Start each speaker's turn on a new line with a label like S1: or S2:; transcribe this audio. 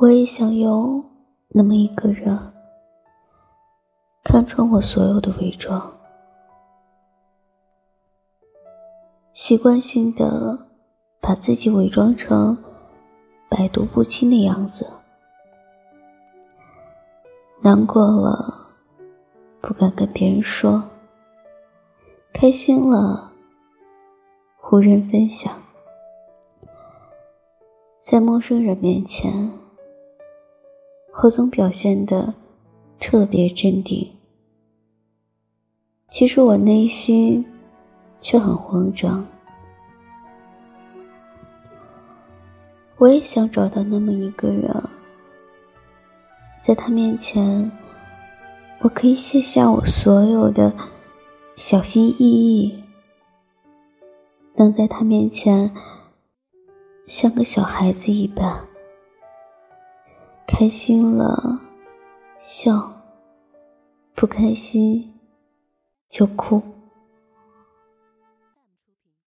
S1: 我也想有那么一个人，看穿我所有的伪装，习惯性的把自己伪装成百毒不侵的样子，难过了不敢跟别人说，开心了无人分享。在陌生人面前，我总表现的特别镇定，其实我内心却很慌张。我也想找到那么一个人，在他面前，我可以卸下我所有的小心翼翼，能在他面前。像个小孩子一般，开心了笑，不开心就哭。